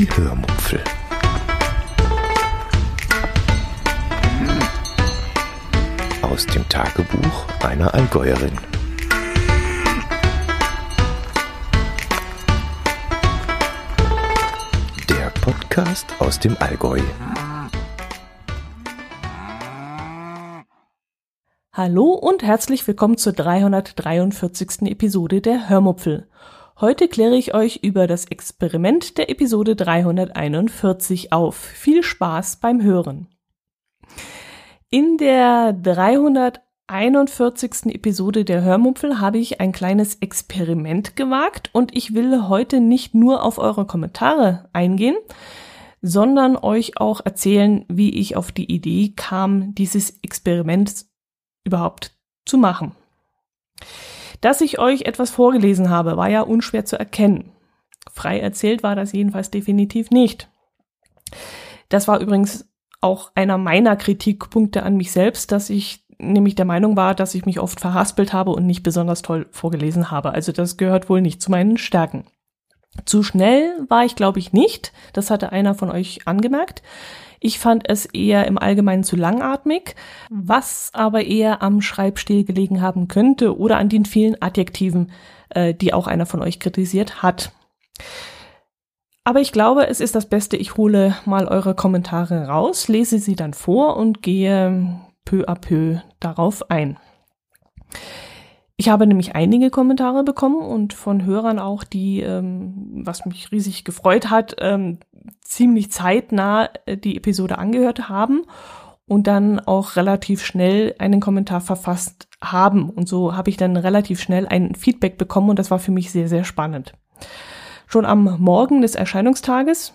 Die Hörmupfel. Aus dem Tagebuch einer Allgäuerin. Der Podcast aus dem Allgäu. Hallo und herzlich willkommen zur 343. Episode der Hörmupfel. Heute kläre ich euch über das Experiment der Episode 341 auf. Viel Spaß beim Hören. In der 341. Episode der Hörmupfel habe ich ein kleines Experiment gewagt und ich will heute nicht nur auf eure Kommentare eingehen, sondern euch auch erzählen, wie ich auf die Idee kam, dieses Experiment überhaupt zu machen. Dass ich euch etwas vorgelesen habe, war ja unschwer zu erkennen. Frei erzählt war das jedenfalls definitiv nicht. Das war übrigens auch einer meiner Kritikpunkte an mich selbst, dass ich nämlich der Meinung war, dass ich mich oft verhaspelt habe und nicht besonders toll vorgelesen habe. Also das gehört wohl nicht zu meinen Stärken. Zu schnell war ich, glaube ich, nicht. Das hatte einer von euch angemerkt. Ich fand es eher im Allgemeinen zu langatmig, was aber eher am Schreibstil gelegen haben könnte oder an den vielen Adjektiven, äh, die auch einer von euch kritisiert hat. Aber ich glaube, es ist das Beste, ich hole mal eure Kommentare raus, lese sie dann vor und gehe peu à peu darauf ein. Ich habe nämlich einige Kommentare bekommen und von Hörern auch, die, ähm, was mich riesig gefreut hat, ähm, ziemlich zeitnah äh, die Episode angehört haben und dann auch relativ schnell einen Kommentar verfasst haben. Und so habe ich dann relativ schnell ein Feedback bekommen und das war für mich sehr, sehr spannend. Schon am Morgen des Erscheinungstages,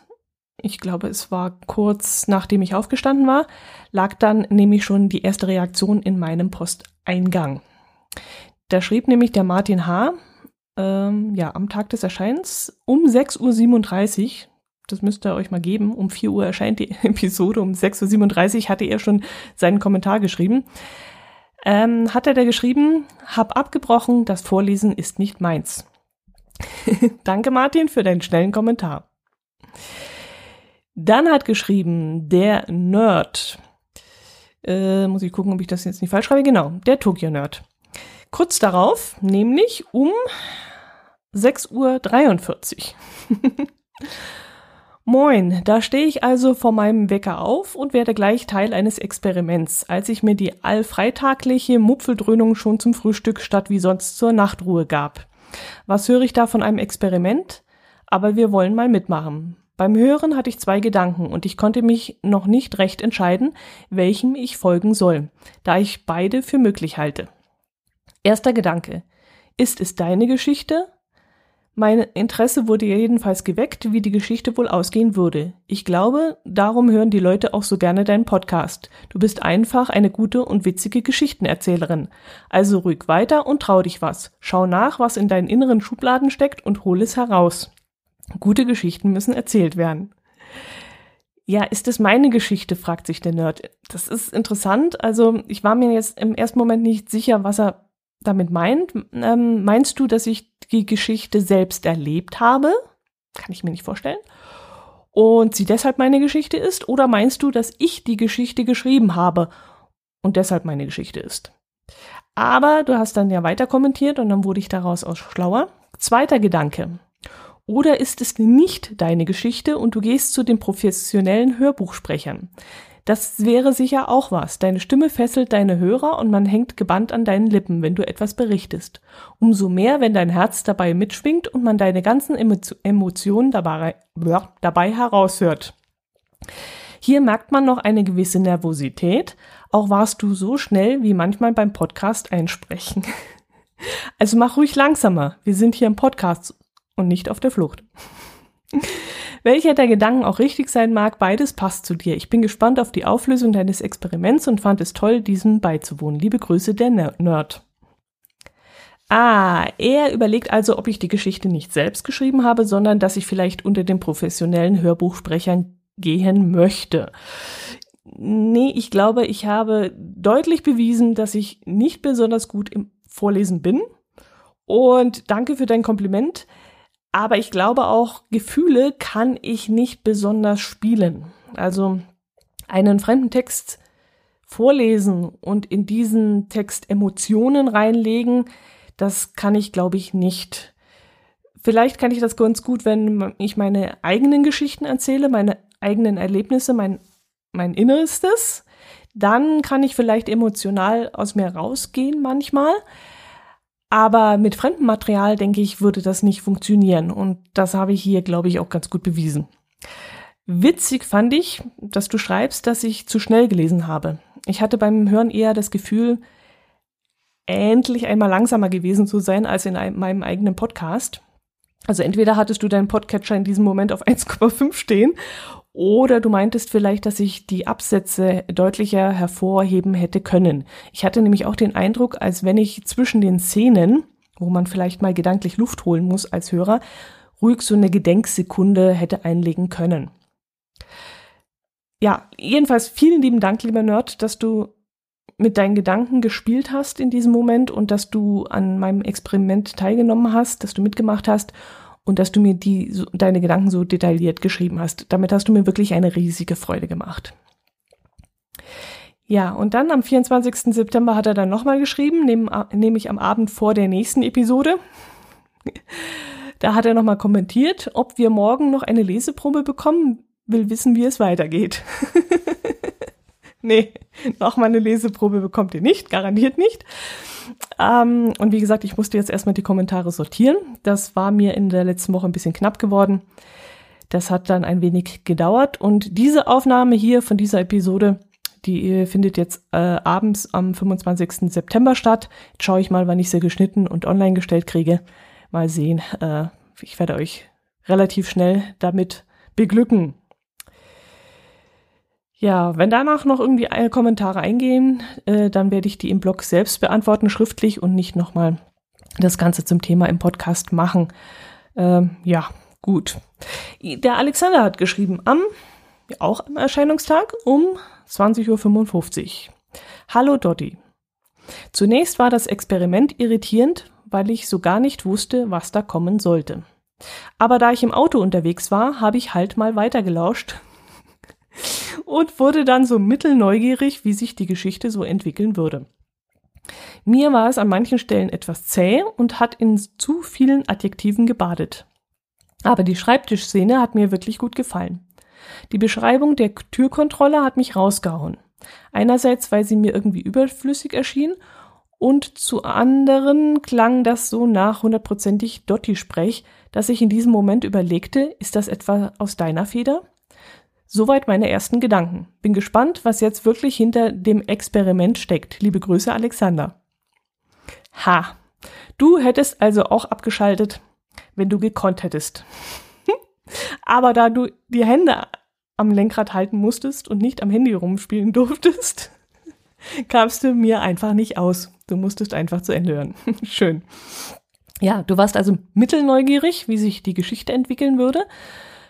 ich glaube, es war kurz nachdem ich aufgestanden war, lag dann nämlich schon die erste Reaktion in meinem Posteingang. Da schrieb nämlich der Martin H. Ähm, ja, am Tag des Erscheins um 6.37 Uhr, das müsst ihr euch mal geben. Um 4 Uhr erscheint die Episode, um 6.37 Uhr hatte er schon seinen Kommentar geschrieben. Ähm, hat er da geschrieben, hab abgebrochen, das Vorlesen ist nicht meins. Danke Martin für deinen schnellen Kommentar. Dann hat geschrieben, der Nerd. Äh, muss ich gucken, ob ich das jetzt nicht falsch schreibe. Genau, der Tokyo Nerd. Kurz darauf, nämlich um 6.43 Uhr. Moin, da stehe ich also vor meinem Wecker auf und werde gleich Teil eines Experiments, als ich mir die allfreitagliche Mupfeldröhnung schon zum Frühstück statt wie sonst zur Nachtruhe gab. Was höre ich da von einem Experiment? Aber wir wollen mal mitmachen. Beim Hören hatte ich zwei Gedanken und ich konnte mich noch nicht recht entscheiden, welchem ich folgen soll, da ich beide für möglich halte. Erster Gedanke. Ist es deine Geschichte mein Interesse wurde jedenfalls geweckt, wie die Geschichte wohl ausgehen würde. Ich glaube, darum hören die Leute auch so gerne deinen Podcast. Du bist einfach eine gute und witzige Geschichtenerzählerin. Also ruhig weiter und trau dich was. Schau nach, was in deinen inneren Schubladen steckt und hol es heraus. Gute Geschichten müssen erzählt werden. Ja, ist es meine Geschichte, fragt sich der Nerd. Das ist interessant. Also ich war mir jetzt im ersten Moment nicht sicher, was er damit meint. Ähm, meinst du, dass ich die Geschichte selbst erlebt habe? Kann ich mir nicht vorstellen. Und sie deshalb meine Geschichte ist? Oder meinst du, dass ich die Geschichte geschrieben habe und deshalb meine Geschichte ist? Aber du hast dann ja weiter kommentiert und dann wurde ich daraus auch schlauer. Zweiter Gedanke. Oder ist es nicht deine Geschichte und du gehst zu den professionellen Hörbuchsprechern? Das wäre sicher auch was. Deine Stimme fesselt deine Hörer und man hängt gebannt an deinen Lippen, wenn du etwas berichtest. Umso mehr, wenn dein Herz dabei mitschwingt und man deine ganzen Emotionen dabei, dabei heraushört. Hier merkt man noch eine gewisse Nervosität. Auch warst du so schnell wie manchmal beim Podcast einsprechen. Also mach ruhig langsamer. Wir sind hier im Podcast und nicht auf der Flucht. Welcher der Gedanken auch richtig sein mag, beides passt zu dir. Ich bin gespannt auf die Auflösung deines Experiments und fand es toll, diesem beizuwohnen. Liebe Grüße, der Nerd. Ah, er überlegt also, ob ich die Geschichte nicht selbst geschrieben habe, sondern dass ich vielleicht unter den professionellen Hörbuchsprechern gehen möchte. Nee, ich glaube, ich habe deutlich bewiesen, dass ich nicht besonders gut im Vorlesen bin. Und danke für dein Kompliment. Aber ich glaube auch, Gefühle kann ich nicht besonders spielen. Also einen fremden Text vorlesen und in diesen Text Emotionen reinlegen, das kann ich, glaube ich, nicht. Vielleicht kann ich das ganz gut, wenn ich meine eigenen Geschichten erzähle, meine eigenen Erlebnisse, mein, mein Innerstes. Dann kann ich vielleicht emotional aus mir rausgehen manchmal. Aber mit fremdem Material, denke ich, würde das nicht funktionieren. Und das habe ich hier, glaube ich, auch ganz gut bewiesen. Witzig fand ich, dass du schreibst, dass ich zu schnell gelesen habe. Ich hatte beim Hören eher das Gefühl, endlich einmal langsamer gewesen zu sein als in meinem eigenen Podcast. Also entweder hattest du deinen Podcatcher in diesem Moment auf 1,5 stehen oder du meintest vielleicht, dass ich die Absätze deutlicher hervorheben hätte können. Ich hatte nämlich auch den Eindruck, als wenn ich zwischen den Szenen, wo man vielleicht mal gedanklich Luft holen muss als Hörer, ruhig so eine Gedenksekunde hätte einlegen können. Ja, jedenfalls vielen lieben Dank, lieber Nerd, dass du mit deinen Gedanken gespielt hast in diesem Moment und dass du an meinem Experiment teilgenommen hast, dass du mitgemacht hast und dass du mir die, so, deine Gedanken so detailliert geschrieben hast. Damit hast du mir wirklich eine riesige Freude gemacht. Ja, und dann am 24. September hat er dann nochmal geschrieben, nämlich am Abend vor der nächsten Episode. Da hat er nochmal kommentiert, ob wir morgen noch eine Leseprobe bekommen, will wissen, wie es weitergeht. nee, nochmal eine Leseprobe bekommt ihr nicht, garantiert nicht. Ähm, und wie gesagt, ich musste jetzt erstmal die Kommentare sortieren. Das war mir in der letzten Woche ein bisschen knapp geworden. Das hat dann ein wenig gedauert. Und diese Aufnahme hier von dieser Episode, die findet jetzt äh, abends am 25. September statt. Jetzt schaue ich mal, wann ich sie geschnitten und online gestellt kriege. Mal sehen. Äh, ich werde euch relativ schnell damit beglücken. Ja, wenn danach noch irgendwie Kommentare eingehen, äh, dann werde ich die im Blog selbst beantworten, schriftlich und nicht nochmal das Ganze zum Thema im Podcast machen. Ähm, ja, gut. Der Alexander hat geschrieben am, auch am Erscheinungstag um 20.55 Uhr. Hallo Dotti. Zunächst war das Experiment irritierend, weil ich so gar nicht wusste, was da kommen sollte. Aber da ich im Auto unterwegs war, habe ich halt mal weitergelauscht und wurde dann so mittelneugierig, wie sich die Geschichte so entwickeln würde. Mir war es an manchen Stellen etwas zäh und hat in zu vielen Adjektiven gebadet. Aber die Schreibtischszene hat mir wirklich gut gefallen. Die Beschreibung der Türkontrolle hat mich rausgehauen. Einerseits, weil sie mir irgendwie überflüssig erschien und zu anderen klang das so nach hundertprozentig Dotti-Sprech, dass ich in diesem Moment überlegte, ist das etwa aus deiner Feder? Soweit meine ersten Gedanken. Bin gespannt, was jetzt wirklich hinter dem Experiment steckt. Liebe Grüße, Alexander. Ha. Du hättest also auch abgeschaltet, wenn du gekonnt hättest. Aber da du die Hände am Lenkrad halten musstest und nicht am Handy rumspielen durftest, kamst du mir einfach nicht aus. Du musstest einfach zu Ende hören. Schön. Ja, du warst also mittelneugierig, wie sich die Geschichte entwickeln würde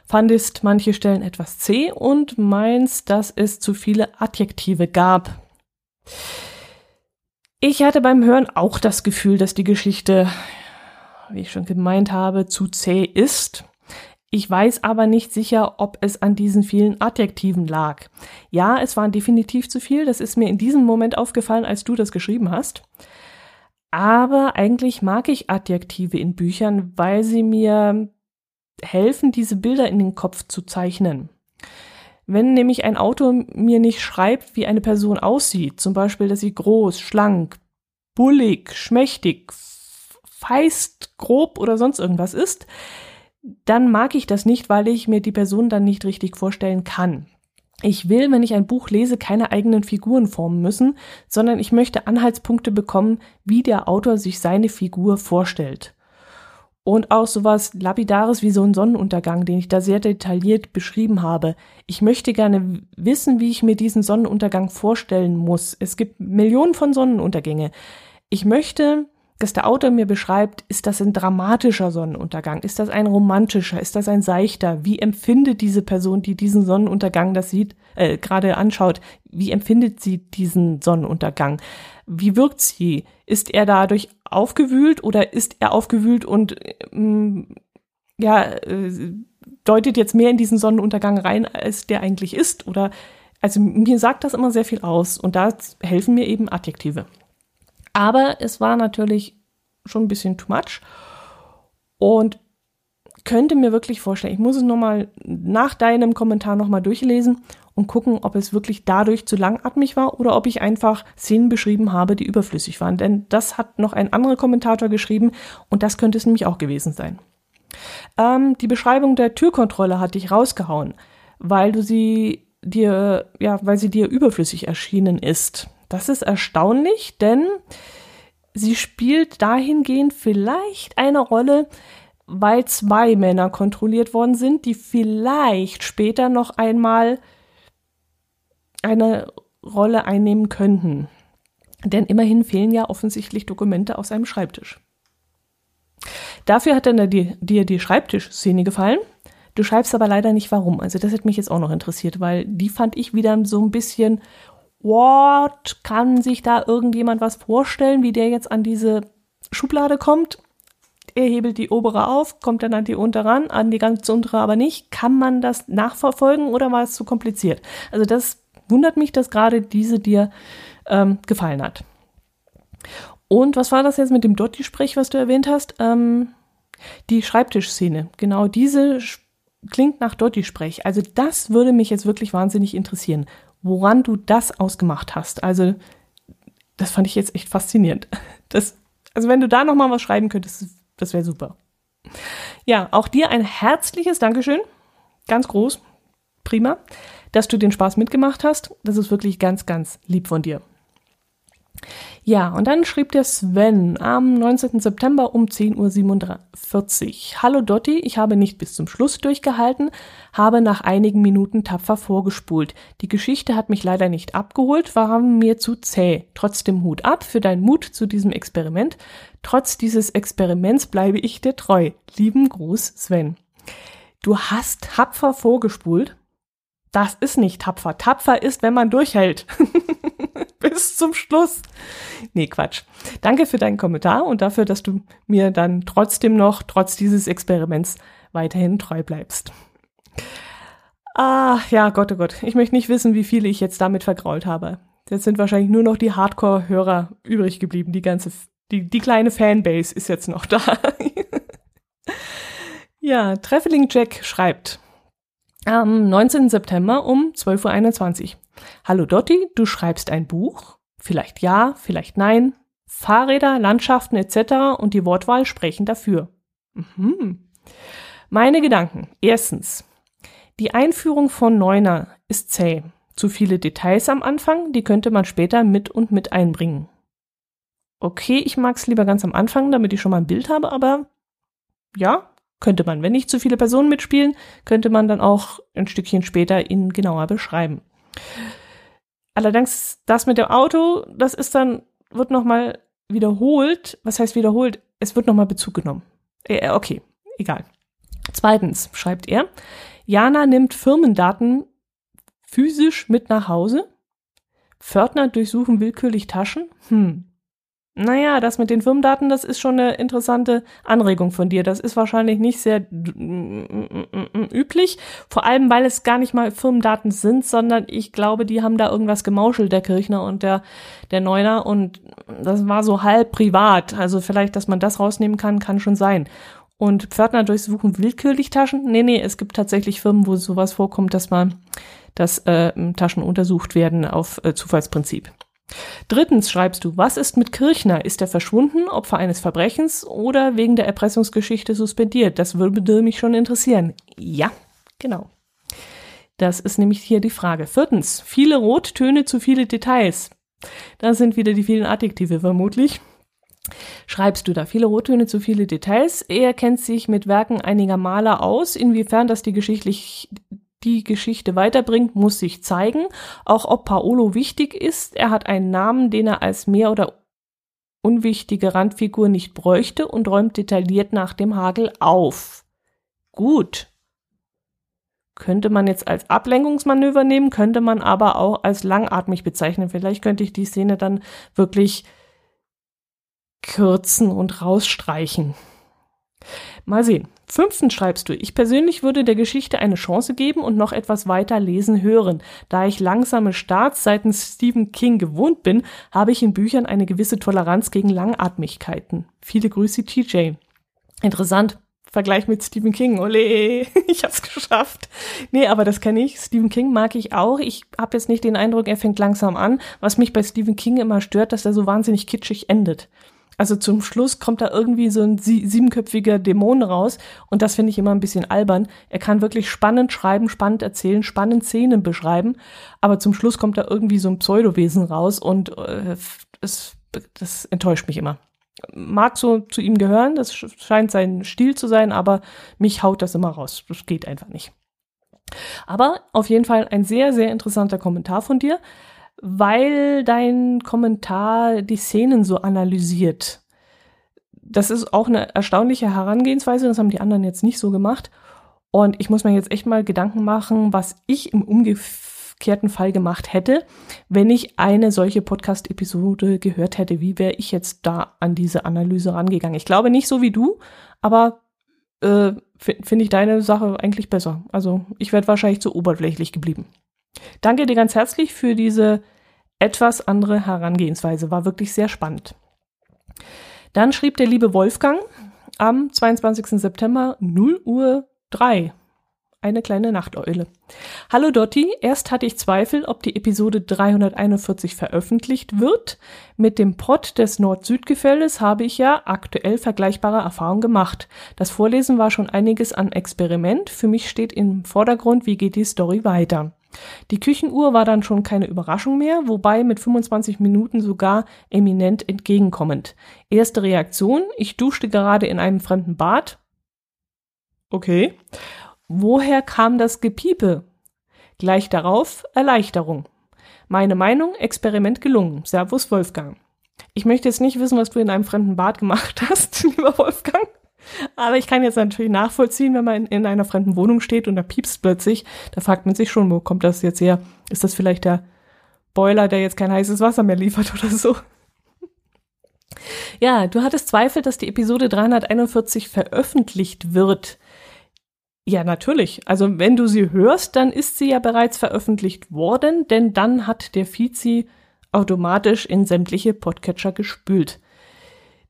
fandest manche Stellen etwas zäh und meinst, dass es zu viele Adjektive gab. Ich hatte beim Hören auch das Gefühl, dass die Geschichte, wie ich schon gemeint habe, zu zäh ist. Ich weiß aber nicht sicher, ob es an diesen vielen Adjektiven lag. Ja, es waren definitiv zu viel, das ist mir in diesem Moment aufgefallen, als du das geschrieben hast. Aber eigentlich mag ich Adjektive in Büchern, weil sie mir helfen, diese Bilder in den Kopf zu zeichnen. Wenn nämlich ein Autor mir nicht schreibt, wie eine Person aussieht, zum Beispiel, dass sie groß, schlank, bullig, schmächtig, feist, grob oder sonst irgendwas ist, dann mag ich das nicht, weil ich mir die Person dann nicht richtig vorstellen kann. Ich will, wenn ich ein Buch lese, keine eigenen Figuren formen müssen, sondern ich möchte Anhaltspunkte bekommen, wie der Autor sich seine Figur vorstellt. Und auch sowas Lapidares wie so ein Sonnenuntergang, den ich da sehr detailliert beschrieben habe. Ich möchte gerne wissen, wie ich mir diesen Sonnenuntergang vorstellen muss. Es gibt Millionen von Sonnenuntergänge. Ich möchte, dass der Autor mir beschreibt, ist das ein dramatischer Sonnenuntergang? Ist das ein romantischer? Ist das ein seichter? Wie empfindet diese Person, die diesen Sonnenuntergang das sieht, äh, gerade anschaut, wie empfindet sie diesen Sonnenuntergang? Wie wirkt sie? Ist er dadurch aufgewühlt oder ist er aufgewühlt und ähm, ja, äh, deutet jetzt mehr in diesen Sonnenuntergang rein, als der eigentlich ist. Oder also mir sagt das immer sehr viel aus und da helfen mir eben Adjektive. Aber es war natürlich schon ein bisschen too much und könnte mir wirklich vorstellen, ich muss es nochmal nach deinem Kommentar nochmal durchlesen und gucken, ob es wirklich dadurch zu langatmig war oder ob ich einfach Szenen beschrieben habe, die überflüssig waren. Denn das hat noch ein anderer Kommentator geschrieben und das könnte es nämlich auch gewesen sein. Ähm, die Beschreibung der Türkontrolle hat dich rausgehauen, weil du sie dir, ja, weil sie dir überflüssig erschienen ist. Das ist erstaunlich, denn sie spielt dahingehend vielleicht eine Rolle, weil zwei Männer kontrolliert worden sind, die vielleicht später noch einmal eine Rolle einnehmen könnten. Denn immerhin fehlen ja offensichtlich Dokumente aus einem Schreibtisch. Dafür hat dann dir, dir die Schreibtischszene gefallen. Du schreibst aber leider nicht warum. Also das hätte mich jetzt auch noch interessiert, weil die fand ich wieder so ein bisschen, what? Kann sich da irgendjemand was vorstellen, wie der jetzt an diese Schublade kommt? Er hebelt die obere auf, kommt dann an die untere ran, an die ganz untere aber nicht. Kann man das nachverfolgen oder war es zu kompliziert? Also das wundert mich, dass gerade diese dir ähm, gefallen hat. Und was war das jetzt mit dem Dotti-Sprech, was du erwähnt hast? Ähm, die Schreibtischszene. Genau diese klingt nach Dotti-Sprech. Also das würde mich jetzt wirklich wahnsinnig interessieren, woran du das ausgemacht hast. Also das fand ich jetzt echt faszinierend. Das, also wenn du da noch mal was schreiben könntest, das wäre super. Ja, auch dir ein herzliches Dankeschön. Ganz groß. Prima dass du den Spaß mitgemacht hast. Das ist wirklich ganz, ganz lieb von dir. Ja, und dann schrieb der Sven am 19. September um 10.47 Uhr. Hallo Dotti, ich habe nicht bis zum Schluss durchgehalten, habe nach einigen Minuten tapfer vorgespult. Die Geschichte hat mich leider nicht abgeholt, war mir zu zäh. Trotzdem Hut ab für deinen Mut zu diesem Experiment. Trotz dieses Experiments bleibe ich dir treu. Lieben Gruß, Sven. Du hast tapfer vorgespult? Das ist nicht tapfer. Tapfer ist, wenn man durchhält. Bis zum Schluss. Nee, Quatsch. Danke für deinen Kommentar und dafür, dass du mir dann trotzdem noch, trotz dieses Experiments, weiterhin treu bleibst. Ah, ja, Gott, oh Gott. Ich möchte nicht wissen, wie viele ich jetzt damit vergrault habe. Jetzt sind wahrscheinlich nur noch die Hardcore-Hörer übrig geblieben. Die ganze, die, die kleine Fanbase ist jetzt noch da. ja, Treffeling Jack schreibt, am 19. September um 12.21 Uhr. Hallo Dotti, du schreibst ein Buch? Vielleicht ja, vielleicht nein. Fahrräder, Landschaften etc. und die Wortwahl sprechen dafür. Mhm. Meine Gedanken. Erstens. Die Einführung von Neuner ist zäh. Zu viele Details am Anfang, die könnte man später mit und mit einbringen. Okay, ich mag's lieber ganz am Anfang, damit ich schon mal ein Bild habe, aber ja, könnte man. Wenn nicht zu viele Personen mitspielen, könnte man dann auch ein Stückchen später ihn genauer beschreiben. Allerdings das mit dem Auto, das ist dann, wird nochmal wiederholt. Was heißt wiederholt? Es wird nochmal Bezug genommen. Äh, okay, egal. Zweitens schreibt er, Jana nimmt Firmendaten physisch mit nach Hause. Pförtner durchsuchen willkürlich Taschen. Hm, naja, das mit den Firmendaten, das ist schon eine interessante Anregung von dir. Das ist wahrscheinlich nicht sehr üblich, vor allem weil es gar nicht mal Firmendaten sind, sondern ich glaube, die haben da irgendwas gemauschelt, der Kirchner und der, der Neuner und das war so halb privat. Also vielleicht, dass man das rausnehmen kann, kann schon sein. Und Pförtner durchsuchen willkürlich Taschen? Nee, nee, es gibt tatsächlich Firmen, wo sowas vorkommt, dass man, dass äh, Taschen untersucht werden auf äh, Zufallsprinzip. Drittens schreibst du, was ist mit Kirchner? Ist er verschwunden, Opfer eines Verbrechens oder wegen der Erpressungsgeschichte suspendiert? Das würde mich schon interessieren. Ja, genau. Das ist nämlich hier die Frage. Viertens, viele Rottöne, zu viele Details. Da sind wieder die vielen Adjektive vermutlich. Schreibst du da viele Rottöne, zu viele Details? Er kennt sich mit Werken einiger Maler aus. Inwiefern das die geschichtlich die Geschichte weiterbringt, muss sich zeigen. Auch ob Paolo wichtig ist, er hat einen Namen, den er als mehr oder unwichtige Randfigur nicht bräuchte und räumt detailliert nach dem Hagel auf. Gut. Könnte man jetzt als Ablenkungsmanöver nehmen, könnte man aber auch als langatmig bezeichnen. Vielleicht könnte ich die Szene dann wirklich kürzen und rausstreichen. Mal sehen. Fünftens schreibst du, ich persönlich würde der Geschichte eine Chance geben und noch etwas weiter lesen hören. Da ich langsame Starts seitens Stephen King gewohnt bin, habe ich in Büchern eine gewisse Toleranz gegen Langatmigkeiten. Viele Grüße, TJ. Interessant. Vergleich mit Stephen King. Ole, ich hab's geschafft. Nee, aber das kenne ich. Stephen King mag ich auch. Ich habe jetzt nicht den Eindruck, er fängt langsam an. Was mich bei Stephen King immer stört, dass er so wahnsinnig kitschig endet. Also zum Schluss kommt da irgendwie so ein sie siebenköpfiger Dämon raus und das finde ich immer ein bisschen albern. Er kann wirklich spannend schreiben, spannend erzählen, spannend Szenen beschreiben, aber zum Schluss kommt da irgendwie so ein Pseudowesen raus und äh, es, das enttäuscht mich immer. Mag so zu ihm gehören, das scheint sein Stil zu sein, aber mich haut das immer raus. Das geht einfach nicht. Aber auf jeden Fall ein sehr, sehr interessanter Kommentar von dir weil dein Kommentar die Szenen so analysiert. Das ist auch eine erstaunliche Herangehensweise, das haben die anderen jetzt nicht so gemacht. Und ich muss mir jetzt echt mal Gedanken machen, was ich im umgekehrten Fall gemacht hätte, wenn ich eine solche Podcast-Episode gehört hätte. Wie wäre ich jetzt da an diese Analyse rangegangen? Ich glaube nicht so wie du, aber äh, finde ich deine Sache eigentlich besser. Also ich werde wahrscheinlich zu oberflächlich geblieben. Danke dir ganz herzlich für diese etwas andere Herangehensweise. War wirklich sehr spannend. Dann schrieb der liebe Wolfgang am 22. September 0 Uhr 3 eine kleine Nachteule. Hallo Dotti, erst hatte ich Zweifel, ob die Episode 341 veröffentlicht wird. Mit dem Pod des Nord-Süd-Gefälles habe ich ja aktuell vergleichbare Erfahrungen gemacht. Das Vorlesen war schon einiges an Experiment. Für mich steht im Vordergrund, wie geht die Story weiter. Die Küchenuhr war dann schon keine Überraschung mehr, wobei mit 25 Minuten sogar eminent entgegenkommend. Erste Reaktion, ich duschte gerade in einem fremden Bad. Okay. Woher kam das Gepiepe? Gleich darauf Erleichterung. Meine Meinung, Experiment gelungen. Servus Wolfgang. Ich möchte jetzt nicht wissen, was du in einem fremden Bad gemacht hast, lieber Wolfgang. Aber ich kann jetzt natürlich nachvollziehen, wenn man in, in, einer fremden Wohnung steht und da piepst plötzlich, da fragt man sich schon, wo kommt das jetzt her? Ist das vielleicht der Boiler, der jetzt kein heißes Wasser mehr liefert oder so? Ja, du hattest Zweifel, dass die Episode 341 veröffentlicht wird. Ja, natürlich. Also wenn du sie hörst, dann ist sie ja bereits veröffentlicht worden, denn dann hat der sie automatisch in sämtliche Podcatcher gespült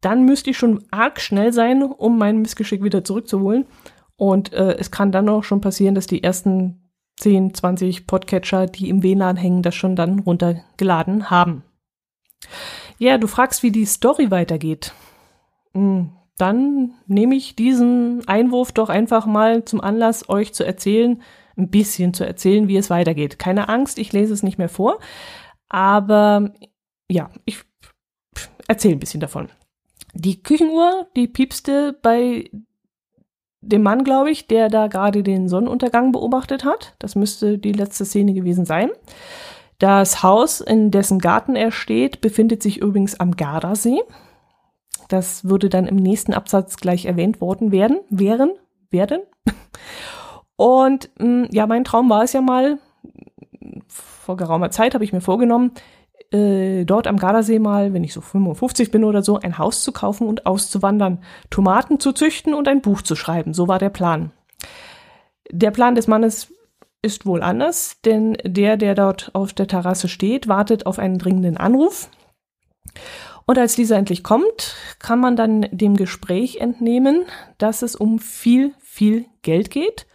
dann müsste ich schon arg schnell sein, um mein Missgeschick wieder zurückzuholen. Und äh, es kann dann auch schon passieren, dass die ersten 10, 20 Podcatcher, die im WLAN hängen, das schon dann runtergeladen haben. Ja, du fragst, wie die Story weitergeht. Hm, dann nehme ich diesen Einwurf doch einfach mal zum Anlass, euch zu erzählen, ein bisschen zu erzählen, wie es weitergeht. Keine Angst, ich lese es nicht mehr vor, aber ja, ich erzähle ein bisschen davon. Die Küchenuhr, die piepste bei dem Mann, glaube ich, der da gerade den Sonnenuntergang beobachtet hat. Das müsste die letzte Szene gewesen sein. Das Haus, in dessen Garten er steht, befindet sich übrigens am Gardasee. Das würde dann im nächsten Absatz gleich erwähnt worden werden, wären, werden. Und mm, ja, mein Traum war es ja mal, vor geraumer Zeit habe ich mir vorgenommen, äh, dort am Gardasee mal, wenn ich so 55 bin oder so, ein Haus zu kaufen und auszuwandern, Tomaten zu züchten und ein Buch zu schreiben. So war der Plan. Der Plan des Mannes ist wohl anders, denn der, der dort auf der Terrasse steht, wartet auf einen dringenden Anruf. Und als dieser endlich kommt, kann man dann dem Gespräch entnehmen, dass es um viel, viel Geld geht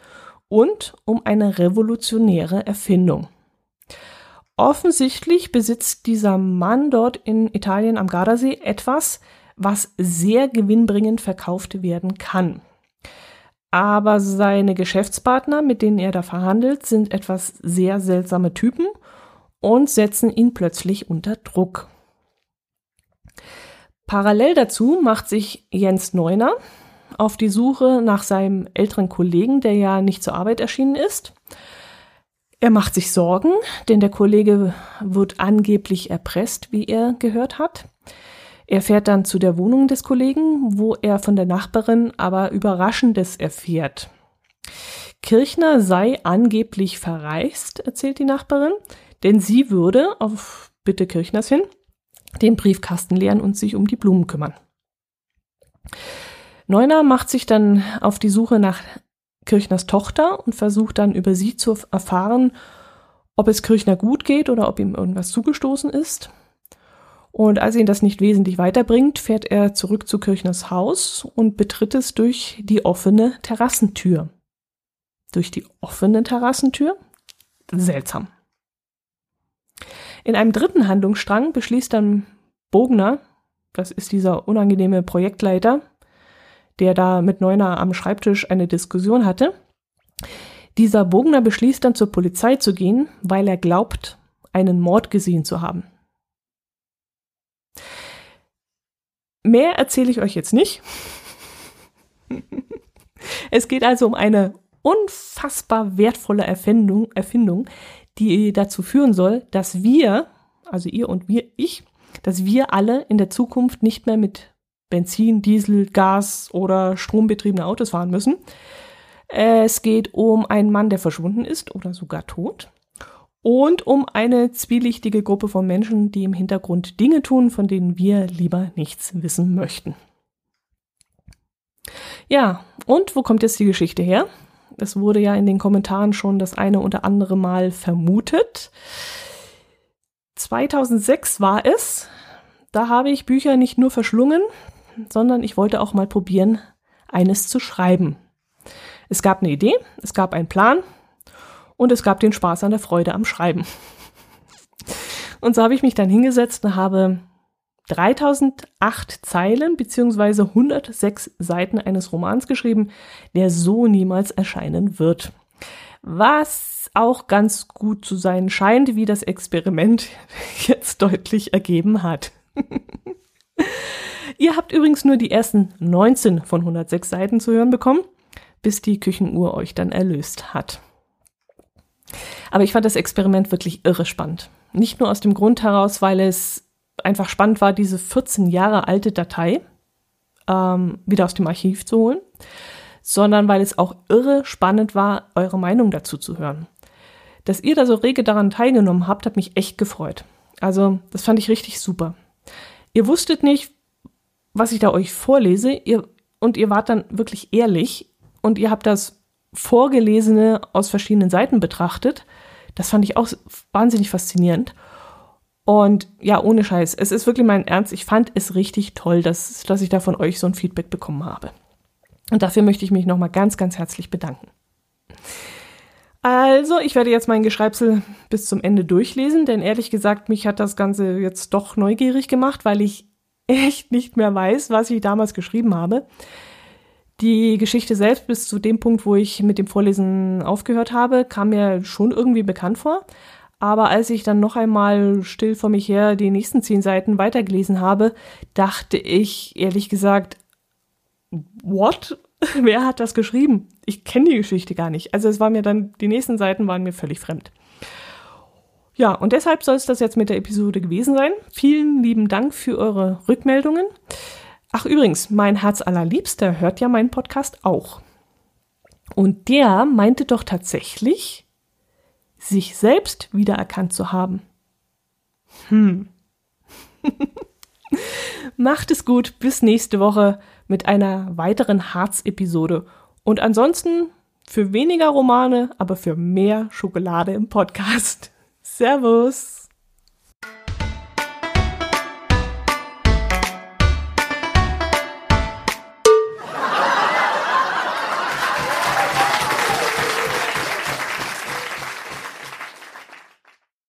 und um eine revolutionäre Erfindung. Offensichtlich besitzt dieser Mann dort in Italien am Gardasee etwas, was sehr gewinnbringend verkauft werden kann. Aber seine Geschäftspartner, mit denen er da verhandelt, sind etwas sehr seltsame Typen und setzen ihn plötzlich unter Druck. Parallel dazu macht sich Jens Neuner auf die Suche nach seinem älteren Kollegen, der ja nicht zur Arbeit erschienen ist er macht sich Sorgen, denn der Kollege wird angeblich erpresst, wie er gehört hat. Er fährt dann zu der Wohnung des Kollegen, wo er von der Nachbarin aber Überraschendes erfährt. Kirchner sei angeblich verreist, erzählt die Nachbarin, denn sie würde, auf Bitte Kirchners hin, den Briefkasten leeren und sich um die Blumen kümmern. Neuner macht sich dann auf die Suche nach Kirchners Tochter und versucht dann über sie zu erfahren, ob es Kirchner gut geht oder ob ihm irgendwas zugestoßen ist. Und als ihn das nicht wesentlich weiterbringt, fährt er zurück zu Kirchners Haus und betritt es durch die offene Terrassentür. Durch die offene Terrassentür? Seltsam. In einem dritten Handlungsstrang beschließt dann Bogner, das ist dieser unangenehme Projektleiter, der da mit Neuner am Schreibtisch eine Diskussion hatte. Dieser Bogner beschließt dann zur Polizei zu gehen, weil er glaubt, einen Mord gesehen zu haben. Mehr erzähle ich euch jetzt nicht. es geht also um eine unfassbar wertvolle Erfindung, Erfindung, die dazu führen soll, dass wir, also ihr und wir, ich, dass wir alle in der Zukunft nicht mehr mit Benzin, Diesel, Gas oder strombetriebene Autos fahren müssen. Es geht um einen Mann, der verschwunden ist oder sogar tot. Und um eine zwielichtige Gruppe von Menschen, die im Hintergrund Dinge tun, von denen wir lieber nichts wissen möchten. Ja, und wo kommt jetzt die Geschichte her? Es wurde ja in den Kommentaren schon das eine oder andere Mal vermutet. 2006 war es. Da habe ich Bücher nicht nur verschlungen, sondern ich wollte auch mal probieren, eines zu schreiben. Es gab eine Idee, es gab einen Plan und es gab den Spaß an der Freude am Schreiben. Und so habe ich mich dann hingesetzt und habe 3008 Zeilen beziehungsweise 106 Seiten eines Romans geschrieben, der so niemals erscheinen wird. Was auch ganz gut zu sein scheint, wie das Experiment jetzt deutlich ergeben hat. Ihr habt übrigens nur die ersten 19 von 106 Seiten zu hören bekommen, bis die Küchenuhr euch dann erlöst hat. Aber ich fand das Experiment wirklich irre spannend. Nicht nur aus dem Grund heraus, weil es einfach spannend war, diese 14 Jahre alte Datei ähm, wieder aus dem Archiv zu holen, sondern weil es auch irre spannend war, eure Meinung dazu zu hören. Dass ihr da so rege daran teilgenommen habt, hat mich echt gefreut. Also, das fand ich richtig super. Ihr wusstet nicht, was ich da euch vorlese, ihr, und ihr wart dann wirklich ehrlich und ihr habt das Vorgelesene aus verschiedenen Seiten betrachtet. Das fand ich auch wahnsinnig faszinierend. Und ja, ohne Scheiß, es ist wirklich mein Ernst. Ich fand es richtig toll, dass, dass ich da von euch so ein Feedback bekommen habe. Und dafür möchte ich mich nochmal ganz, ganz herzlich bedanken. Also, ich werde jetzt mein Geschreibsel bis zum Ende durchlesen, denn ehrlich gesagt, mich hat das Ganze jetzt doch neugierig gemacht, weil ich echt nicht mehr weiß, was ich damals geschrieben habe. Die Geschichte selbst bis zu dem Punkt, wo ich mit dem Vorlesen aufgehört habe, kam mir schon irgendwie bekannt vor. Aber als ich dann noch einmal still vor mich her die nächsten zehn Seiten weitergelesen habe, dachte ich ehrlich gesagt, what? Wer hat das geschrieben? Ich kenne die Geschichte gar nicht. Also es war mir dann, die nächsten Seiten waren mir völlig fremd. Ja, und deshalb soll es das jetzt mit der Episode gewesen sein. Vielen lieben Dank für eure Rückmeldungen. Ach übrigens, mein Herz allerliebster hört ja meinen Podcast auch. Und der meinte doch tatsächlich, sich selbst wiedererkannt zu haben. Hm. Macht es gut, bis nächste Woche mit einer weiteren Harz-Episode. Und ansonsten für weniger Romane, aber für mehr Schokolade im Podcast. Servus!